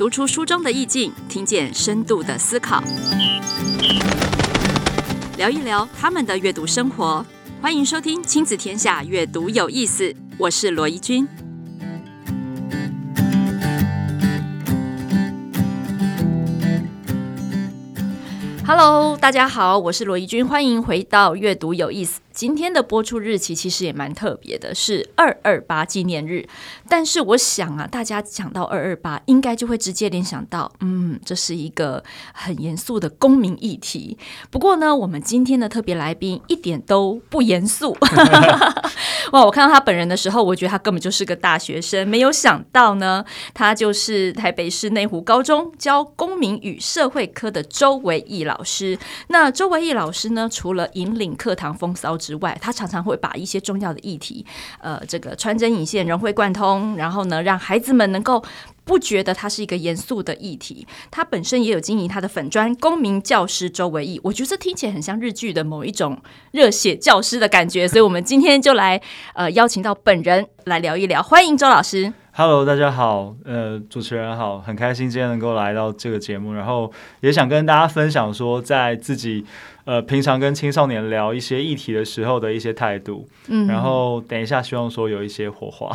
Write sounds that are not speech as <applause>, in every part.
读出书中的意境，听见深度的思考，聊一聊他们的阅读生活。欢迎收听《亲子天下》，阅读有意思。我是罗怡君。Hello，大家好，我是罗怡君，欢迎回到《阅读有意思》。今天的播出日期其实也蛮特别的，是二二八纪念日。但是我想啊，大家讲到二二八，应该就会直接联想到，嗯，这是一个很严肃的公民议题。不过呢，我们今天的特别来宾一点都不严肃。<laughs> <laughs> 哇，我看到他本人的时候，我觉得他根本就是个大学生。没有想到呢，他就是台北市内湖高中教公民与社会科的周维义老师。那周维义老师呢，除了引领课堂风骚之之外，他常常会把一些重要的议题，呃，这个穿针引线、融会贯通，然后呢，让孩子们能够不觉得它是一个严肃的议题。他本身也有经营他的粉专“公民教师周维义”，我觉得这听起来很像日剧的某一种热血教师的感觉。所以，我们今天就来呃邀请到本人来聊一聊。欢迎周老师。Hello，大家好，呃，主持人好，很开心今天能够来到这个节目，然后也想跟大家分享说，在自己。呃，平常跟青少年聊一些议题的时候的一些态度，嗯，然后等一下希望说有一些火花。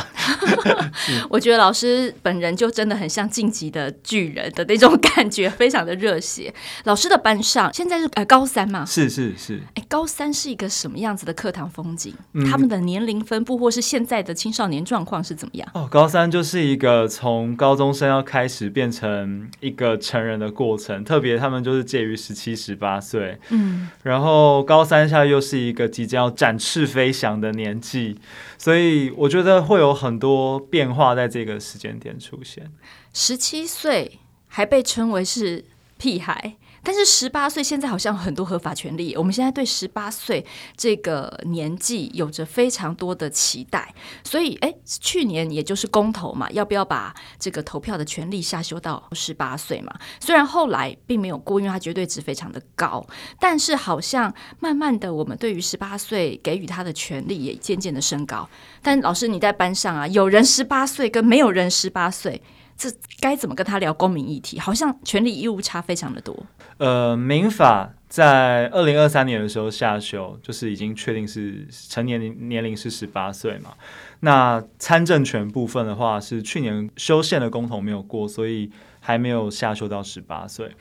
<laughs> 我觉得老师本人就真的很像晋级的巨人的那种感觉，非常的热血。老师的班上现在是呃高三嘛？是是是。哎，高三是一个什么样子的课堂风景？嗯，他们的年龄分布或是现在的青少年状况是怎么样？哦，高三就是一个从高中生要开始变成一个成人的过程，特别他们就是介于十七十八岁，嗯。然后高三下又是一个即将要展翅飞翔的年纪，所以我觉得会有很多变化在这个时间点出现。十七岁还被称为是屁孩。但是十八岁现在好像很多合法权利，我们现在对十八岁这个年纪有着非常多的期待，所以哎，去年也就是公投嘛，要不要把这个投票的权利下修到十八岁嘛？虽然后来并没有过，因为它绝对值非常的高，但是好像慢慢的，我们对于十八岁给予他的权利也渐渐的升高。但老师你在班上啊，有人十八岁跟没有人十八岁。这该怎么跟他聊公民议题？好像权利义务差非常的多。呃，民法在二零二三年的时候下修，就是已经确定是成年年龄是十八岁嘛。那参政权部分的话，是去年修宪的公投没有过，所以还没有下修到十八岁。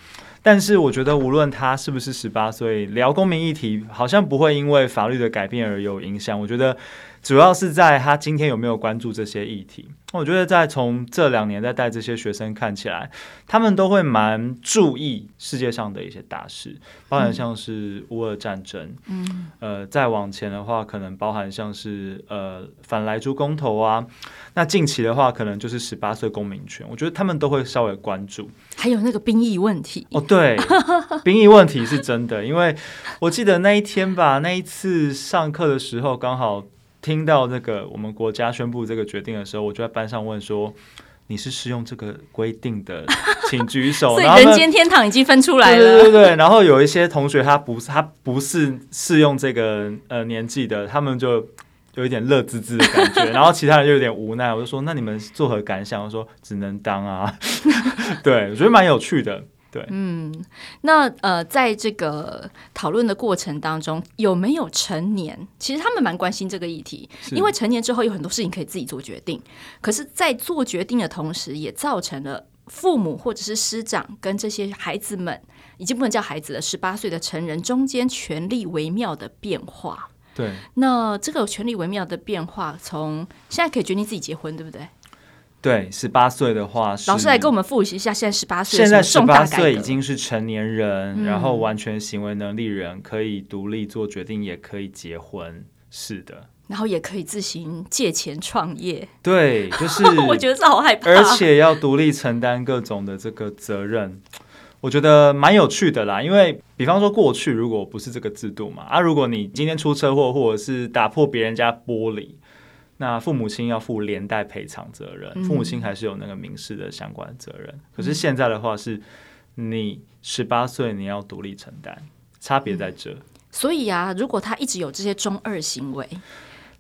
但是我觉得，无论他是不是十八岁，聊公民议题好像不会因为法律的改变而有影响。我觉得。主要是在他今天有没有关注这些议题。我觉得在从这两年在带这些学生看起来，他们都会蛮注意世界上的一些大事，包含像是乌俄战争，嗯，呃，再往前的话，可能包含像是呃反莱猪公投啊。那近期的话，可能就是十八岁公民权，我觉得他们都会稍微关注。还有那个兵役问题哦，对，<laughs> 兵役问题是真的，因为我记得那一天吧，<laughs> 那一次上课的时候刚好。听到这个我们国家宣布这个决定的时候，我就在班上问说：“你是适用这个规定的，请举手。<laughs> ”所以人间天堂已经分出来了。对对对，然后有一些同学他不是他不是适用这个呃年纪的，他们就有一点乐滋滋的感觉，然后其他人就有点无奈。我就说：“那你们作何感想？”我说：“只能当啊。”对，我觉得蛮有趣的。对，嗯，那呃，在这个讨论的过程当中，有没有成年？其实他们蛮关心这个议题，因为成年之后有很多事情可以自己做决定。可是，在做决定的同时，也造成了父母或者是师长跟这些孩子们，已经不能叫孩子了，十八岁的成人中间权力微妙的变化。对，那这个权力微妙的变化，从现在可以决定自己结婚，对不对？对，十八岁的话，老师来跟我们复习一下，现在十八岁，现在十八岁已经是成年人，嗯，然后完全行为能力人，可以独立做决定，也可以结婚，是的，然后也可以自行借钱创业。对，<laughs> 就是我觉得这好害怕，而且要独立承担各种的这个责任，我觉得蛮有趣的啦。因为比方说过去如果不是这个制度嘛，啊，如果你今天出车祸或者是打破别人家玻璃。那父母亲要负连带赔偿责任，嗯，父母亲还是有那个民事的相关责任。可是现在的话，是你十八岁你要独立承担，差别在这。所以啊，如果他一直有这些中二行为，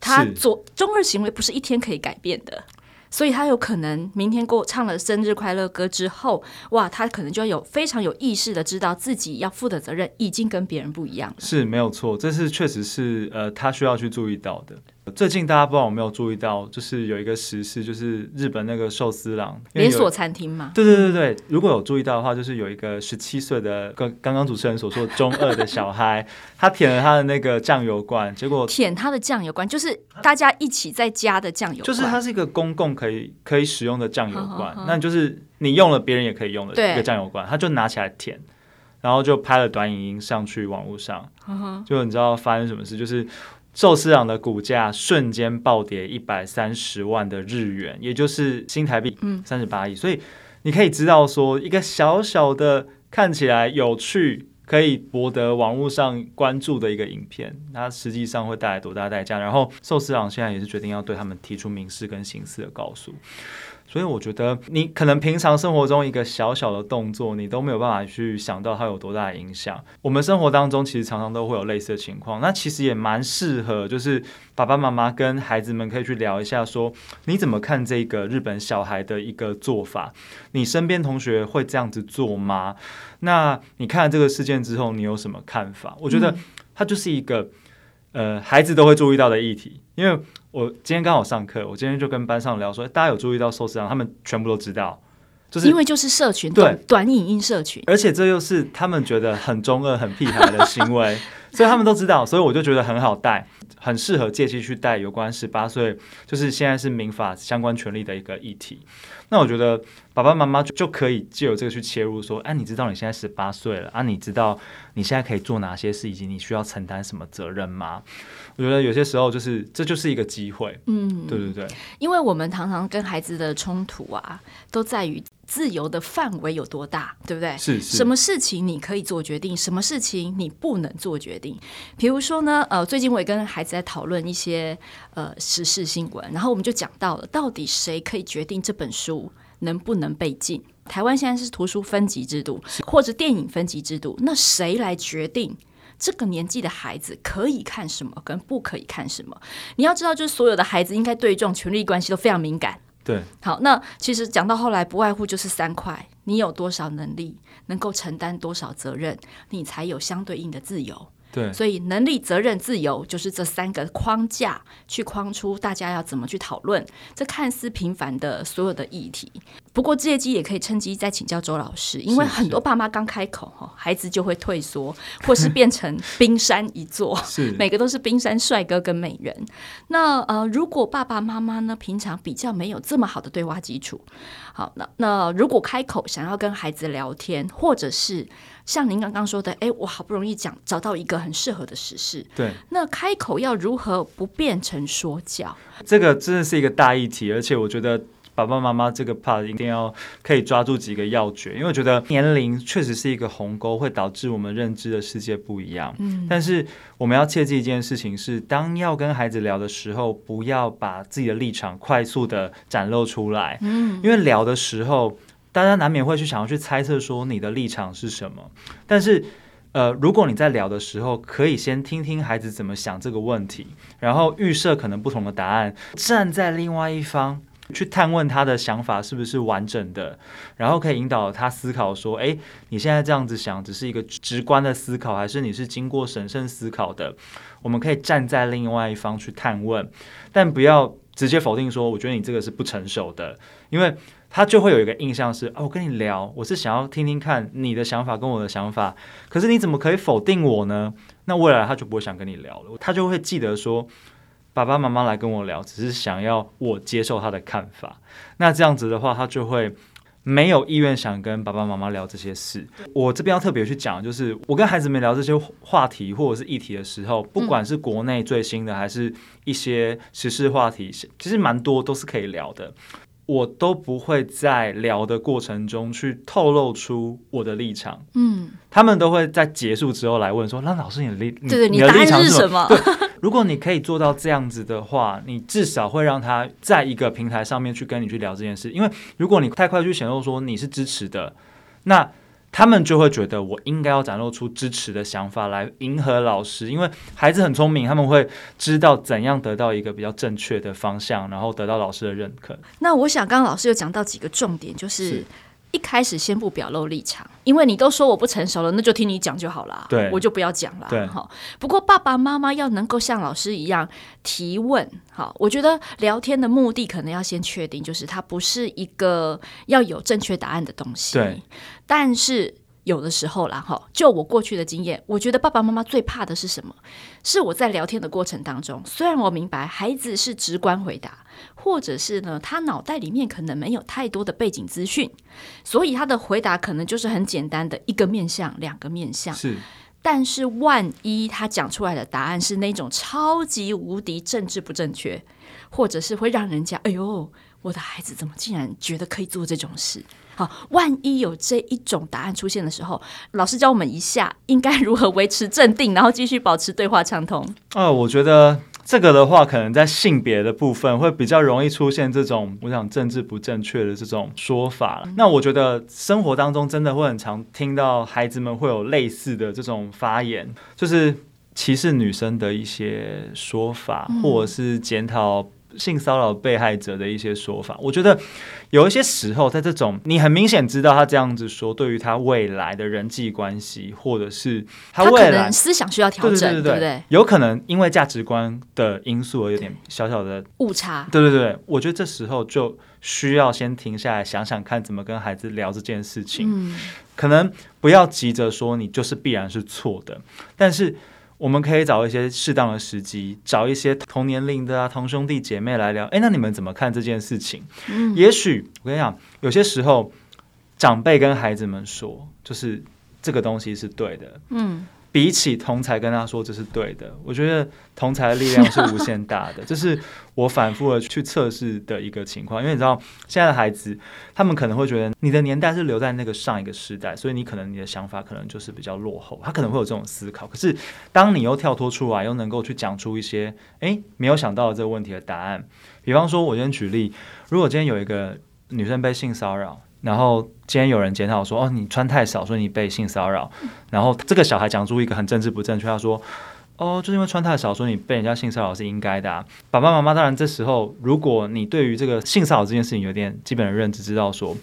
他做中二行为不是一天可以改变的。所以他有可能明天过唱了生日快乐歌之后，哇，他可能就要有非常有意识的知道自己要负的责任已经跟别人不一样了。是没有错，这是确实是呃，他需要去注意到的。最近大家不知道有没有注意到，就是有一个时事，就是日本那个寿司郎连锁餐厅嘛。对对对对，如果有注意到的话，就是有一个十七岁的，刚刚刚主持人所说的中二的小孩，他舔了他的那个酱油罐，结果舔他的酱油罐，就是大家一起在家的酱油罐，就是它是一个公共可以可以使用的酱油罐，那就是你用了别人也可以用的一个酱油罐，他就拿起来舔，然后就拍了短影音上去网络上，就你知道发生什么事，就是。寿司郎的股价瞬间暴跌一百三十万的日元，也就是新台币三十八亿。所以你可以知道，说一个小小的看起来有趣、可以博得网络上关注的一个影片，它实际上会带来多大代价？然后寿司郎现在也是决定要对他们提出民事跟刑事的告诉。所以我觉得，你可能平常生活中一个小小的动作，你都没有办法去想到它有多大的影响。我们生活当中其实常常都会有类似的情况，那其实也蛮适合，就是爸爸妈妈跟孩子们可以去聊一下，说你怎么看这个日本小孩的一个做法？你身边同学会这样子做吗？那你看了这个事件之后，你有什么看法？我觉得它就是一个。呃，孩子都会注意到的议题，因为我今天刚好上课，我今天就跟班上聊说，大家有注意到寿司郎，他们全部都知道，就是因为就是社群对。短短影音社群，而且这又是他们觉得很中二、很屁孩的行为，<laughs> 所以他们都知道，所以我就觉得很好带，很适合借机去带有关十八岁，就是现在是民法相关权利的一个议题。那我觉得爸爸妈妈就可以借由这个去切入，说，哎、啊，你知道你现在十八岁了啊？你知道你现在可以做哪些事，以及你需要承担什么责任吗？我觉得有些时候就是这就是一个机会，嗯，对对对。因为我们常常跟孩子的冲突啊，都在于自由的范围有多大，对不对？是是。什么事情你可以做决定，什么事情你不能做决定？比如说呢，呃，最近我也跟孩子在讨论一些呃时事新闻，然后我们就讲到了，到底谁可以决定这本书能不能被禁？台湾现在是图书分级制度，或者电影分级制度，那谁来决定这个年纪的孩子可以看什么，跟不可以看什么？你要知道，就是所有的孩子应该对这种权力关系都非常敏感。对，好，那其实讲到后来，不外乎就是三块：你有多少能力，能够承担多少责任，你才有相对应的自由。对，所以能力、责任、自由，就是这三个框架去框出大家要怎么去讨论这看似平凡的所有的议题。不过借机也可以趁机再请教周老师，因为很多爸妈刚开口哈，孩子就会退缩，或是变成冰山一座，<laughs> 是每个都是冰山帅哥跟美人。那呃，如果爸爸妈妈呢，平常比较没有这么好的对话基础，好，那那如果开口想要跟孩子聊天，或者是。像您刚刚说的，哎，我好不容易讲找到一个很适合的时事，对，那开口要如何不变成说教？这个真的是一个大议题，而且我觉得爸爸妈妈这个 part 一定要可以抓住几个要诀，因为我觉得年龄确实是一个鸿沟，会导致我们认知的世界不一样。嗯，但是我们要切记一件事情是，当要跟孩子聊的时候，不要把自己的立场快速的展露出来。嗯，因为聊的时候。大家难免会去想要去猜测说你的立场是什么，但是，呃，如果你在聊的时候，可以先听听孩子怎么想这个问题，然后预设可能不同的答案，站在另外一方去探问他的想法是不是完整的，然后可以引导他思考说，诶，你现在这样子想只是一个直观的思考，还是你是经过审慎思考的？我们可以站在另外一方去探问，但不要直接否定说，我觉得你这个是不成熟的，因为。他就会有一个印象是，哦，我跟你聊，我是想要听听看你的想法跟我的想法，可是你怎么可以否定我呢？那未来他就不会想跟你聊了，他就会记得说，爸爸妈妈来跟我聊，只是想要我接受他的看法。那这样子的话，他就会没有意愿想跟爸爸妈妈聊这些事。我这边要特别去讲，就是我跟孩子们聊这些话题或者是议题的时候，不管是国内最新的，还是一些时事话题，其实蛮多都是可以聊的。我都不会在聊的过程中去透露出我的立场，嗯，他们都会在结束之后来问说：“那老师，你的立，你的立场是什么？”对，如果你可以做到这样子的话，你至少会让他在一个平台上面去跟你去聊这件事。因为如果你太快去显露说你是支持的，那他们就会觉得我应该要展露出支持的想法来迎合老师，因为孩子很聪明，他们会知道怎样得到一个比较正确的方向，然后得到老师的认可。那我想，刚刚老师有讲到几个重点，就是。是一开始先不表露立场，因为你都说我不成熟了，那就听你讲就好了。对，我就不要讲了。对，好。不过爸爸妈妈要能够像老师一样提问，好，我觉得聊天的目的可能要先确定，就是它不是一个要有正确答案的东西。对，但是。有的时候啦，哈，就我过去的经验，我觉得爸爸妈妈最怕的是什么？是我在聊天的过程当中，虽然我明白孩子是直观回答，或者是呢，他脑袋里面可能没有太多的背景资讯，所以他的回答可能就是很简单的一个面向、两个面向。是，但是万一他讲出来的答案是那种超级无敌政治不正确，或者是会让人家哎呦，我的孩子怎么竟然觉得可以做这种事？好，万一有这一种答案出现的时候，老师教我们一下，应该如何维持镇定，然后继续保持对话畅通。呃，我觉得这个的话，可能在性别的部分会比较容易出现这种，我想政治不正确的这种说法。嗯。那我觉得生活当中真的会很常听到孩子们会有类似的这种发言，就是歧视女生的一些说法，嗯。或者是检讨。性骚扰被害者的一些说法，我觉得有一些时候，在这种你很明显知道他这样子说，对于他未来的人际关系，或者是他未来思想需要调整，对对对，对不对？有可能因为价值观的因素而有点小小的误差。对对对，我觉得这时候就需要先停下来想想看，怎么跟孩子聊这件事情。嗯，可能不要急着说你就是必然是错的，但是。我们可以找一些适当的时机，找一些同年龄的啊，同兄弟姐妹来聊。哎，那你们怎么看这件事情？嗯，也许我跟你讲，有些时候长辈跟孩子们说，就是这个东西是对的。嗯。比起同才跟他说这是对的，我觉得同才的力量是无限大的。<laughs> 这是我反复的去测试的一个情况。因为你知道，现在的孩子他们可能会觉得你的年代是留在那个上一个时代，所以你可能你的想法可能就是比较落后。他可能会有这种思考。可是当你又跳脱出来，又能够去讲出一些诶没有想到的这个问题的答案，比方说，我今天举例，如果今天有一个女生被性骚扰。然后今天有人检讨说：“哦，你穿太少，所以你被性骚扰。”然后这个小孩讲出一个很政治不正确，他说：“哦，就是因为穿太少，所以你被人家性骚扰是应该的啊。”爸爸妈妈当然这时候，如果你对于这个性骚扰这件事情有点基本的认知，知道说，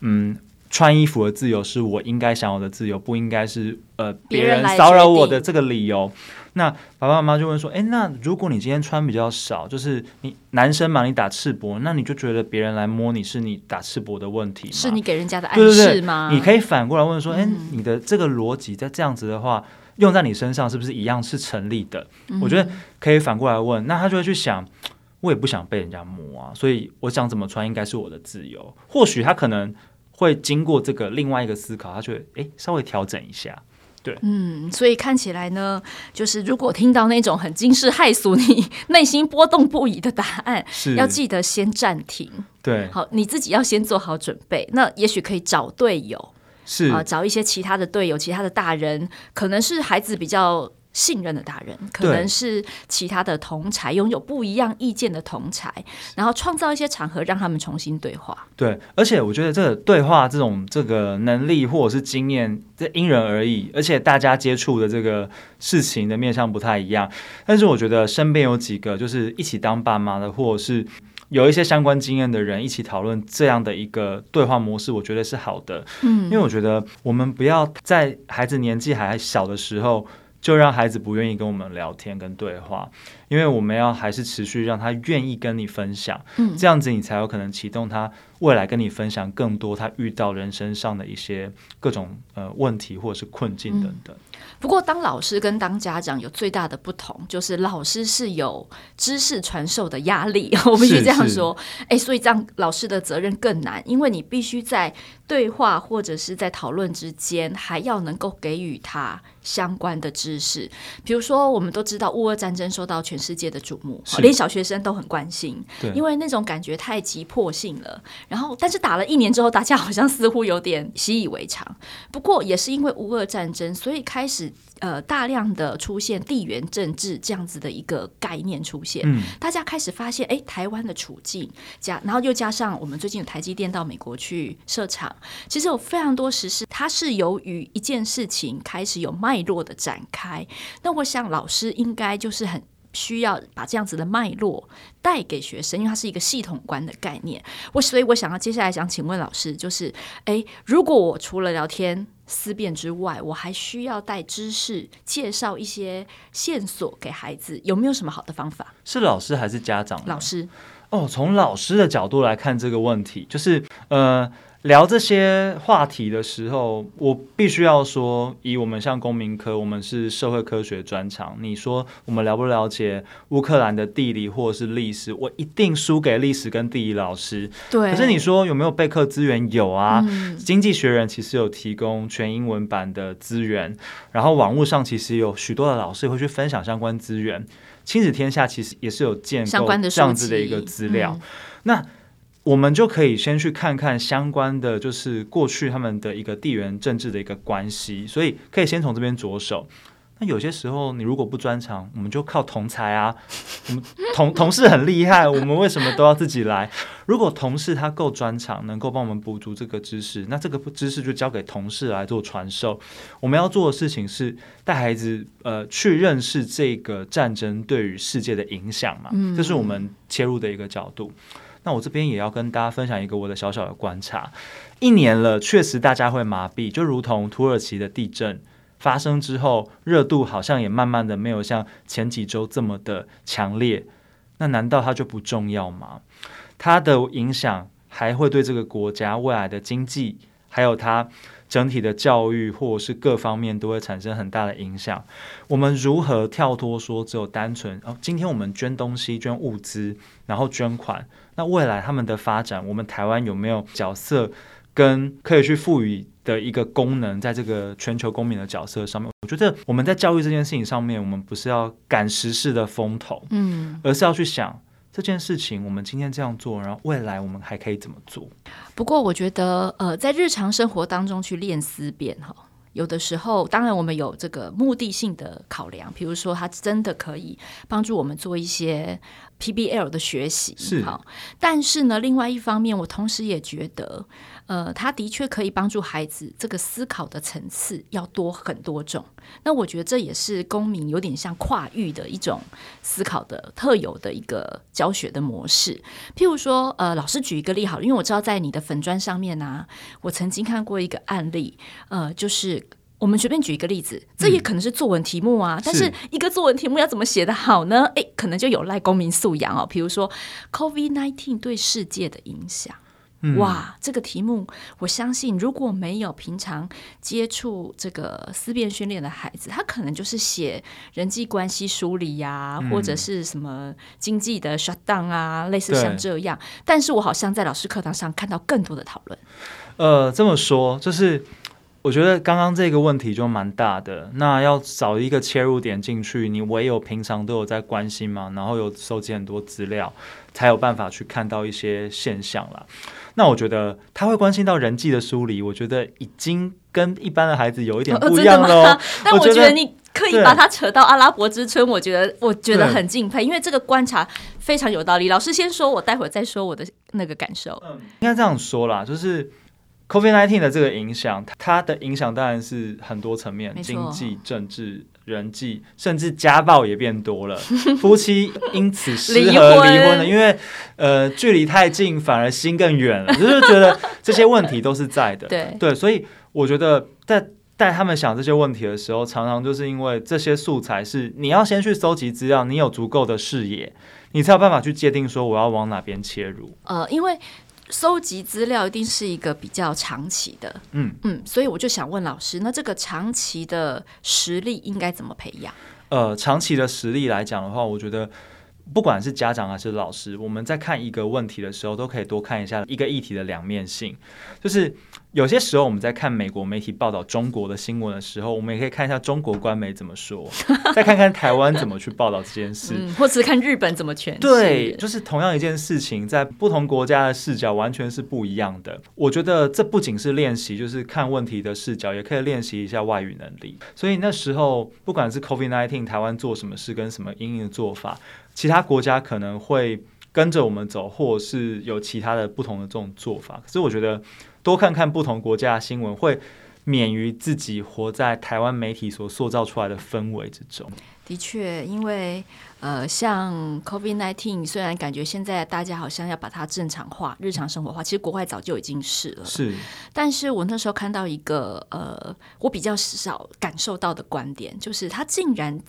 嗯，穿衣服的自由是我应该享有的自由，不应该是呃别人骚扰我的这个理由。那爸爸妈妈就问说：“诶，那如果你今天穿比较少，就是你男生嘛，你打赤膊，那你就觉得别人来摸你是你打赤膊的问题吗？是你给人家的暗示吗？对对对，你可以反过来问说：诶，你的这个逻辑在这样子的话，用在你身上是不是一样是成立的？嗯。我觉得可以反过来问，那他就会去想，我也不想被人家摸啊，所以我想怎么穿应该是我的自由。或许他可能会经过这个另外一个思考，他就会诶稍微调整一下。”对，嗯，所以看起来呢，就是如果听到那种很惊世骇俗、你内心波动不已的答案，是要记得先暂停。对，好，你自己要先做好准备。那也许可以找队友，是啊、呃，找一些其他的队友、其他的大人，可能是孩子比较。信任的大人，可能是其他的同才，拥有不一样意见的同才，然后创造一些场合让他们重新对话。对，而且我觉得这个对话这种这个能力或者是经验，这因人而异，而且大家接触的这个事情的面向不太一样。但是我觉得身边有几个就是一起当爸妈的，或者是有一些相关经验的人，一起讨论这样的一个对话模式，我觉得是好的。嗯，因为我觉得我们不要在孩子年纪还小的时候。就让孩子不愿意跟我们聊天跟对话，因为我们要还是持续让他愿意跟你分享，嗯，这样子你才有可能启动他未来跟你分享更多他遇到人生上的一些各种呃问题或者是困境等等。嗯不过，当老师跟当家长有最大的不同，就是老师是有知识传授的压力，<laughs> 我必须这样说。哎，所以这样老师的责任更难，因为你必须在对话或者是在讨论之间，还要能够给予他相关的知识。比如说，我们都知道乌俄战争受到全世界的瞩目，连小学生都很关心，因为那种感觉太急迫性了。然后，但是打了一年之后，大家好像似乎有点习以为常。不过，也是因为乌俄战争，所以开始呃大量的出现地缘政治这样子的一个概念出现。嗯，大家开始发现，哎，台湾的处境加，然后又加上我们最近有台积电到美国去设厂，其实有非常多实事，它是由于一件事情开始有脉络的展开。那我想老师应该就是很。需要把这样子的脉络带给学生，因为它是一个系统观的概念。我所以，我想要接下来想请问老师，就是，诶，如果我除了聊天思辨之外，我还需要带知识，介绍一些线索给孩子，有没有什么好的方法？是老师还是家长？老师。哦，从老师的角度来看这个问题，就是，呃。聊这些话题的时候，我必须要说，以我们像公民科，我们是社会科学专长。你说我们了不了解乌克兰的地理或者是历史？我一定输给历史跟地理老师。对。可是你说有没有备课资源？有啊，嗯、经济学人其实有提供全英文版的资源，然后网络上其实有许多的老师会去分享相关资源。亲子天下其实也是有建构这样子的一个资料。嗯、那。我们就可以先去看看相关的，就是过去他们的一个地缘政治的一个关系，所以可以先从这边着手。那有些时候你如果不专长，我们就靠同才啊，<laughs> 我们同同事很厉害，我们为什么都要自己来？如果同事他够专长，能够帮我们补足这个知识，那这个知识就交给同事来做传授。我们要做的事情是带孩子呃去认识这个战争对于世界的影响嘛，这是我们切入的一个角度。那我这边也要跟大家分享一个我的小小的观察，一年了，确实大家会麻痹，就如同土耳其的地震发生之后，热度好像也慢慢的没有像前几周这么的强烈。那难道它就不重要吗？它的影响还会对这个国家未来的经济，还有它整体的教育，或者是各方面都会产生很大的影响。我们如何跳脱说只有单纯哦，今天我们捐东西、捐物资，然后捐款。那未来他们的发展，我们台湾有没有角色跟可以去赋予的一个功能，在这个全球公民的角色上面？我觉得我们在教育这件事情上面，我们不是要赶时事的风头，嗯，而是要去想这件事情，我们今天这样做，然后未来我们还可以怎么做？不过我觉得，呃，在日常生活当中去练思辨，哈。有的时候，当然我们有这个目的性的考量，比如说它真的可以帮助我们做一些 PBL 的学习，是好。但是呢，另外一方面，我同时也觉得。呃，他的确可以帮助孩子这个思考的层次要多很多种。那我觉得这也是公民有点像跨域的一种思考的特有的一个教学的模式。譬如说，呃，老师举一个例好了，因为我知道在你的粉砖上面啊，我曾经看过一个案例，呃，就是我们随便举一个例子，这也可能是作文题目啊。嗯，但是一个作文题目要怎么写得好呢？诶，可能就有赖公民素养哦。比如说，COVID nineteen 对世界的影响。哇，这个题目，我相信如果没有平常接触这个思辨训练的孩子，他可能就是写人际关系梳理呀，或者是什么经济的 shutdown 啊，类似像这样。但是我好像在老师课堂上看到更多的讨论。呃，这么说就是。我觉得刚刚这个问题就蛮大的，那要找一个切入点进去，你唯有平常都有在关心嘛，然后有收集很多资料，才有办法去看到一些现象啦。那我觉得他会关心到人际的梳理，我觉得已经跟一般的孩子有一点不一样了。哦。<laughs> 但我觉得你可以把它扯到阿拉伯之春，我觉得我觉得很敬佩，因为这个观察非常有道理。老师先说，我待会儿再说我的那个感受。嗯，应该这样说啦，就是。COVID-19 的这个影响，它的影响当然是很多层面，经济、政治、人际，甚至家暴也变多了，<laughs> 夫妻因此失和离婚了，因为呃距离太近，反而心更远了，就是觉得这些问题都是在的，对。对，所以我觉得在带他们想这些问题的时候，常常就是因为这些素材是你要先去搜集资料，你有足够的视野，你才有办法去界定说我要往哪边切入，呃，因为。收集资料一定是一个比较长期的，嗯嗯，所以我就想问老师，那这个长期的实力应该怎么培养？呃，长期的实力来讲的话，我觉得不管是家长还是老师，我们在看一个问题的时候，都可以多看一下一个议题的两面性，就是。有些时候我们在看美国媒体报道中国的新闻的时候，我们也可以看一下中国官媒怎么说，<laughs> 再看看台湾怎么去报道这件事，嗯、或者是看日本怎么诠释。对，就是同样一件事情，在不同国家的视角完全是不一样的。我觉得这不仅是练习，就是看问题的视角，也可以练习一下外语能力。所以那时候，不管是 COVID-19，台湾做什么事跟什么因应的做法，其他国家可能会跟着我们走，或是有其他的不同的这种做法。可是我觉得。多看看不同国家的新闻，会免于自己活在台湾媒体所塑造出来的氛围之中。的确，因为呃，像 COVID-19，虽然感觉现在大家好像要把它正常化、日常生活化，其实国外早就已经是了。是，但是我那时候看到一个呃，我比较少感受到的观点，就是他竟然。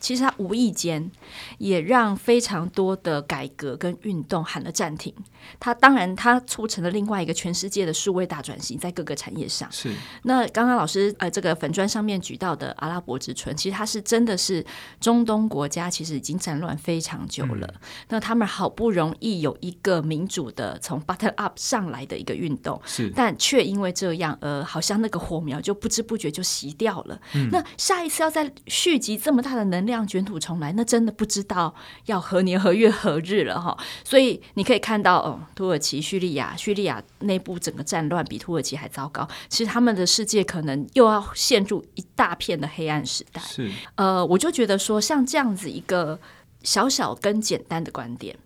其实他无意间也让非常多的改革跟运动喊了暂停。他当然，他促成了另外一个全世界的数位大转型，在各个产业上。是。那刚刚老师呃，这个粉砖上面举到的阿拉伯之春，其实它是真的是中东国家，其实已经战乱非常久了。嗯。那他们好不容易有一个民主的从 bottom up 上来的一个运动，是。但却因为这样，呃，好像那个火苗就不知不觉就熄掉了。嗯。那下一次要再续集这么大的能量卷土重来，那真的不知道要何年何月何日了哈。所以你可以看到，哦，土耳其、叙利亚、叙利亚内部整个战乱比土耳其还糟糕。其实他们的世界可能又要陷入一大片的黑暗时代。是，呃，我就觉得说，像这样子一个小小跟简单的观点。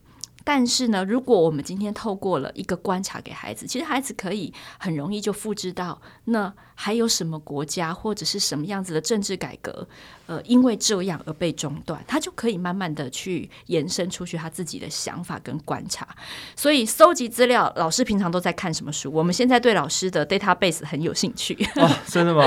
但是呢，如果我们今天透过了一个观察给孩子，其实孩子可以很容易就复制到，那还有什么国家或者是什么样子的政治改革，呃，因为这样而被中断，他就可以慢慢的去延伸出去他自己的想法跟观察。所以搜集资料，老师平常都在看什么书？我们现在对老师的 database 很有兴趣。哦，真的吗？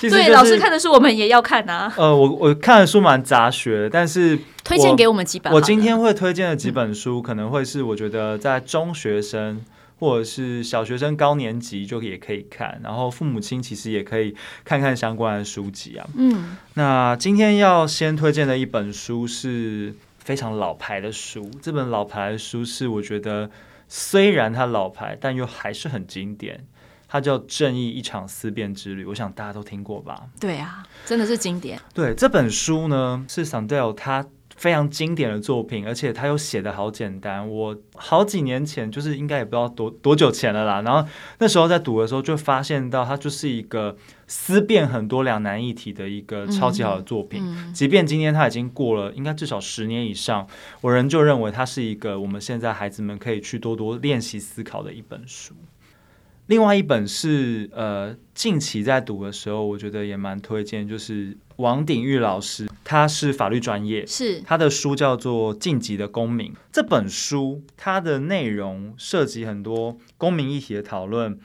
就是、对，老师看的书我们也要看啊。呃，我我看的书蛮杂学，但是。推荐给我们几本。我今天会推荐的几本书，可能会是我觉得在中学生或者是小学生高年级就也可以看，然后父母亲其实也可以看看相关的书籍啊。嗯，那今天要先推荐的一本书是非常老牌的书，这本老牌的书是我觉得虽然它老牌，但又还是很经典。它叫《正义：一场思辨之旅》，我想大家都听过吧？对啊，真的是经典。对，这本书呢，是 Sandel 他。非常经典的作品，而且他又写的好简单。我好几年前，就是应该也不知道多多久前了啦。然后那时候在读的时候，就发现到它就是一个思辨很多两难一体的一个超级好的作品。嗯嗯、即便今天它已经过了，应该至少十年以上，我仍旧认为它是一个我们现在孩子们可以去多多练习思考的一本书。另外一本是呃，近期在读的时候，我觉得也蛮推荐，就是王鼎玉老师，他是法律专业，是他的书叫做《晋级的公民》。这本书它的内容涉及很多公民议题的讨论，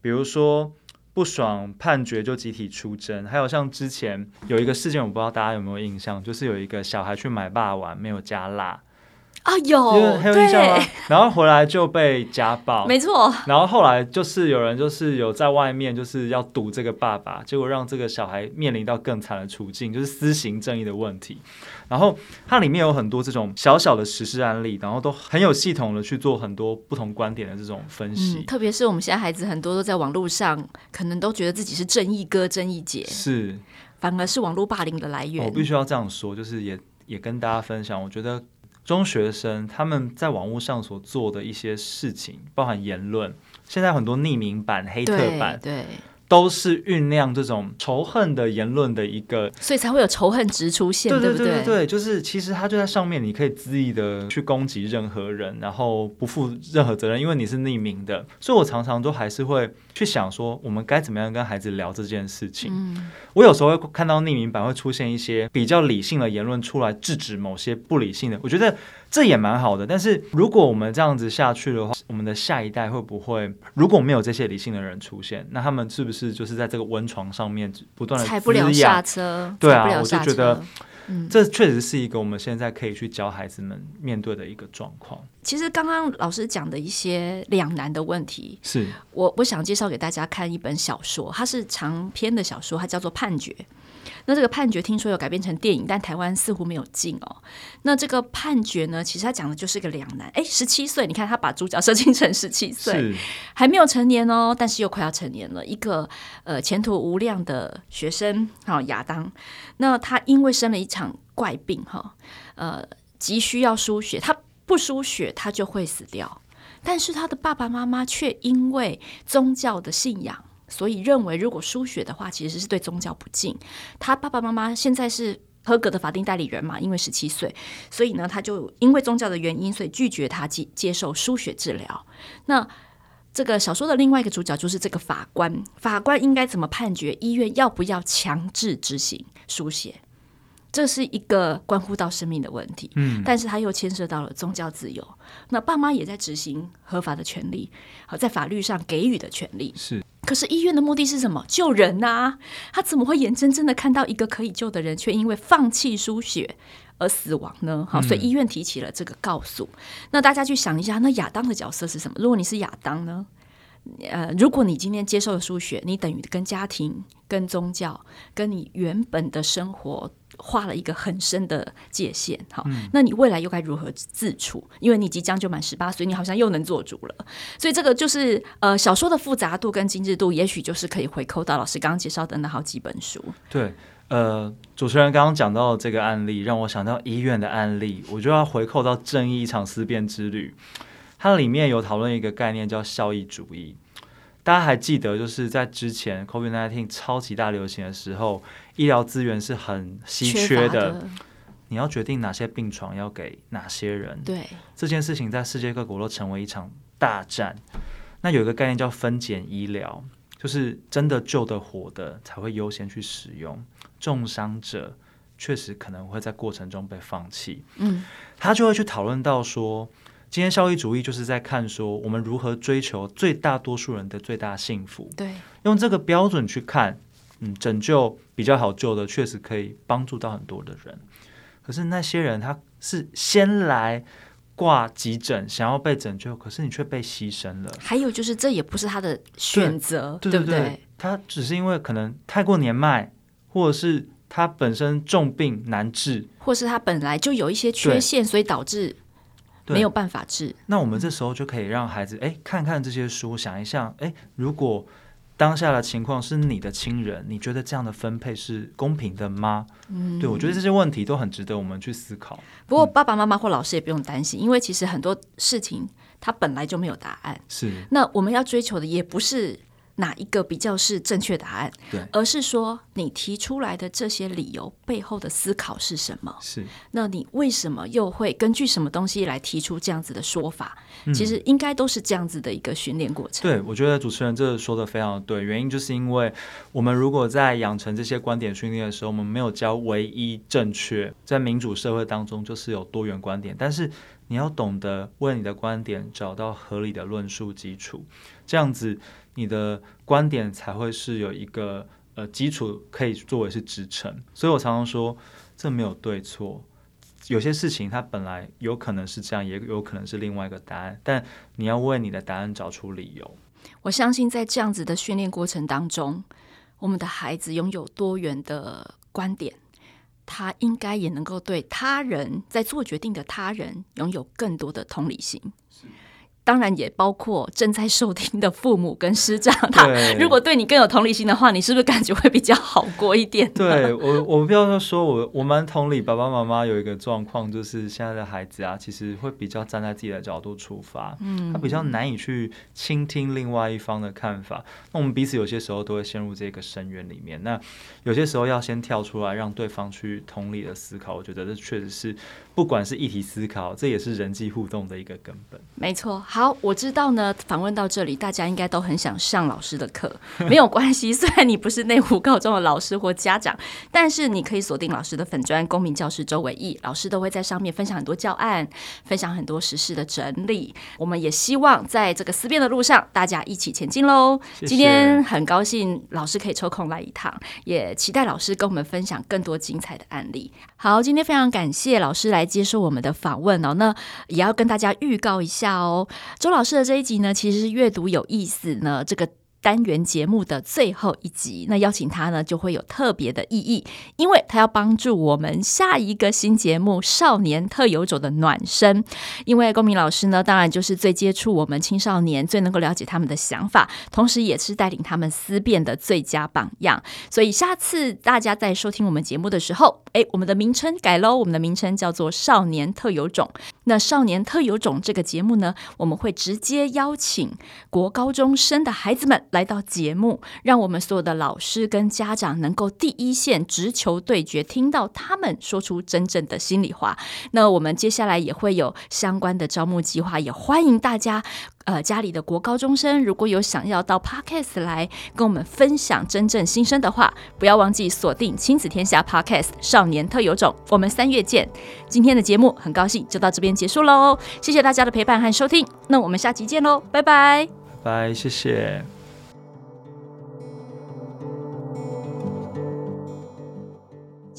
比如说不爽判决就集体出征，还有像之前有一个事件，我不知道大家有没有印象，就是有一个小孩去买霸王没有加辣。啊，有，还有印象吗？然后回来就被家暴，没错。然后后来就是有人就是有在外面就是要堵这个爸爸，结果让这个小孩面临到更惨的处境，就是私刑正义的问题。然后它里面有很多这种小小的实事案例，然后都很有系统的去做很多不同观点的这种分析。嗯，特别是我们现在孩子很多都在网络上，可能都觉得自己是正义哥、正义姐，是，反而是网络霸凌的来源。我必须要这样说，就是也也跟大家分享，我觉得。中学生他们在网络上所做的一些事情，包含言论，现在很多匿名版、黑特版，都是酝酿这种仇恨的言论的一个，所以才会有仇恨值出现，对对对对，对对？就是其实它就在上面，你可以恣意的去攻击任何人，然后不负任何责任，因为你是匿名的。所以我常常都还是会去想说，我们该怎么样跟孩子聊这件事情。嗯，我有时候会看到匿名版会出现一些比较理性的言论出来，制止某些不理性的，我觉得。这也蛮好的，但是如果我们这样子下去的话，我们的下一代会不会如果没有这些理性的人出现，那他们是不是就是在这个温床上面不断的踩不了刹车？对啊，我就觉得，这确实是一个我们现在可以去教孩子们面对的一个状况。其实刚刚老师讲的一些两难的问题，是我我想介绍给大家看一本小说，它是长篇的小说，它叫做《判决》。那这个判决听说有改编成电影，但台湾似乎没有进哦。那这个判决呢，其实它讲的就是个两难。哎，十七岁，你看他把主角设定成十七岁，还没有成年哦，但是又快要成年了。一个呃前途无量的学生，哈、哦，亚当。那他因为生了一场怪病，哈、哦，呃，急需要输血，他不输血他就会死掉。但是他的爸爸妈妈却因为宗教的信仰。所以认为，如果输血的话，其实是对宗教不敬。他爸爸妈妈现在是合格的法定代理人嘛，因为十七岁，所以呢，他就因为宗教的原因，所以拒绝他接接受输血治疗。那这个小说的另外一个主角就是这个法官，法官应该怎么判决医院要不要强制执行输血？这是一个关乎到生命的问题。嗯，但是它又牵涉到了宗教自由。那爸妈也在执行合法的权利，好，在法律上给予的权利是。可是医院的目的是什么？救人呐、啊！他怎么会眼睁睁的看到一个可以救的人，却因为放弃输血而死亡呢？好，所以医院提起了这个告诉。嗯、那大家去想一下，那亚当的角色是什么？如果你是亚当呢？呃，如果你今天接受了输血，你等于跟家庭、跟宗教、跟你原本的生活。画了一个很深的界限，好，那你未来又该如何自处？因为你即将就满十八岁，你好像又能做主了。所以这个就是呃，小说的复杂度跟精致度，也许就是可以回扣到老师刚刚介绍的那好几本书。对，呃，主持人刚刚讲到这个案例，让我想到医院的案例，我就要回扣到《正义一场思辨之旅》，它里面有讨论一个概念叫效益主义。大家还记得，就是在之前 COVID-19 超级大流行的时候，医疗资源是很稀缺的。你要决定哪些病床要给哪些人，对这件事情，在世界各国都成为一场大战。那有一个概念叫分拣医疗，就是真的救的活的才会优先去使用，重伤者确实可能会在过程中被放弃。嗯，他就会去讨论到说。今天效益主义就是在看说，我们如何追求最大多数人的最大幸福。对，用这个标准去看，嗯，拯救比较好救的，确实可以帮助到很多的人。可是那些人，他是先来挂急诊，想要被拯救，可是你却被牺牲了。还有就是，这也不是他的选择，对，不对？他只是因为可能太过年迈，或者是他本身重病难治，或是他本来就有一些缺陷，所以导致。没有办法治，那我们这时候就可以让孩子哎看看这些书，想一想哎，如果当下的情况是你的亲人，你觉得这样的分配是公平的吗？嗯，对，我觉得这些问题都很值得我们去思考。不过爸爸妈妈或老师也不用担心，因为其实很多事情它本来就没有答案。是，那我们要追求的也不是。哪一个比较是正确答案？对，而是说你提出来的这些理由背后的思考是什么？是，那你为什么又会根据什么东西来提出这样子的说法？嗯、其实应该都是这样子的一个训练过程。对，我觉得主持人这说的非常对，原因就是因为我们如果在养成这些观点训练的时候，我们没有教唯一正确，在民主社会当中就是有多元观点，但是你要懂得为你的观点找到合理的论述基础，这样子。你的观点才会是有一个呃基础可以作为是支撑，所以我常常说，这没有对错，有些事情它本来有可能是这样，也有可能是另外一个答案，但你要为你的答案找出理由。我相信在这样子的训练过程当中，我们的孩子拥有多元的观点，他应该也能够对他人在做决定的他人拥有更多的同理心。当然也包括正在收听的父母跟师长，他 <laughs> 如果对你更有同理心的话，你是不是感觉会比较好过一点？对我，我不要说我我蛮同理爸爸妈妈有一个状况，就是现在的孩子啊，其实会比较站在自己的角度出发，嗯，他比较难以去倾听另外一方的看法。那我们彼此有些时候都会陷入这个深渊里面。那有些时候要先跳出来，让对方去同理的思考。我觉得这确实是，不管是议题思考，这也是人际互动的一个根本。没错。好。我知道呢。访问到这里，大家应该都很想上老师的课，没有关系。<laughs> 虽然你不是内湖高中的老师或家长，但是你可以锁定老师的粉专公民教师周伟毅老师都会在上面分享很多教案，分享很多时事的整理。我们也希望在这个思辨的路上，大家一起前进喽。谢谢。今天很高兴老师可以抽空来一趟，也期待老师跟我们分享更多精彩的案例。好，今天非常感谢老师来来接受我们的访问哦。那也要跟大家预告一下哦，周老师的这一集呢，其实是阅读有意思呢，这个。单元节目的最后一集，那邀请他呢，就会有特别的意义，因为他要帮助我们下一个新节目《少年特有种》的暖身。因为公民老师呢，当然就是最接触我们青少年，最能够了解他们的想法，同时也是带领他们思辨的最佳榜样。所以下次大家在收听我们节目的时候，诶，我们的名称改喽，我们的名称叫做《少年特有种》。那《少年特有种》这个节目呢，我们会直接邀请国高中生的孩子们。来到节目，让我们所有的老师跟家长能够第一线直球对决，听到他们说出真正的心里话。那我们接下来也会有相关的招募计划，也欢迎大家，呃，家里的国高中生如果有想要到 Podcast 来跟我们分享真正心声的话，不要忘记锁定亲子天下 Podcast《少年特有种》。我们三月见。今天的节目很高兴就到这边结束喽，谢谢大家的陪伴和收听。那我们下集见喽，拜拜，拜，谢谢。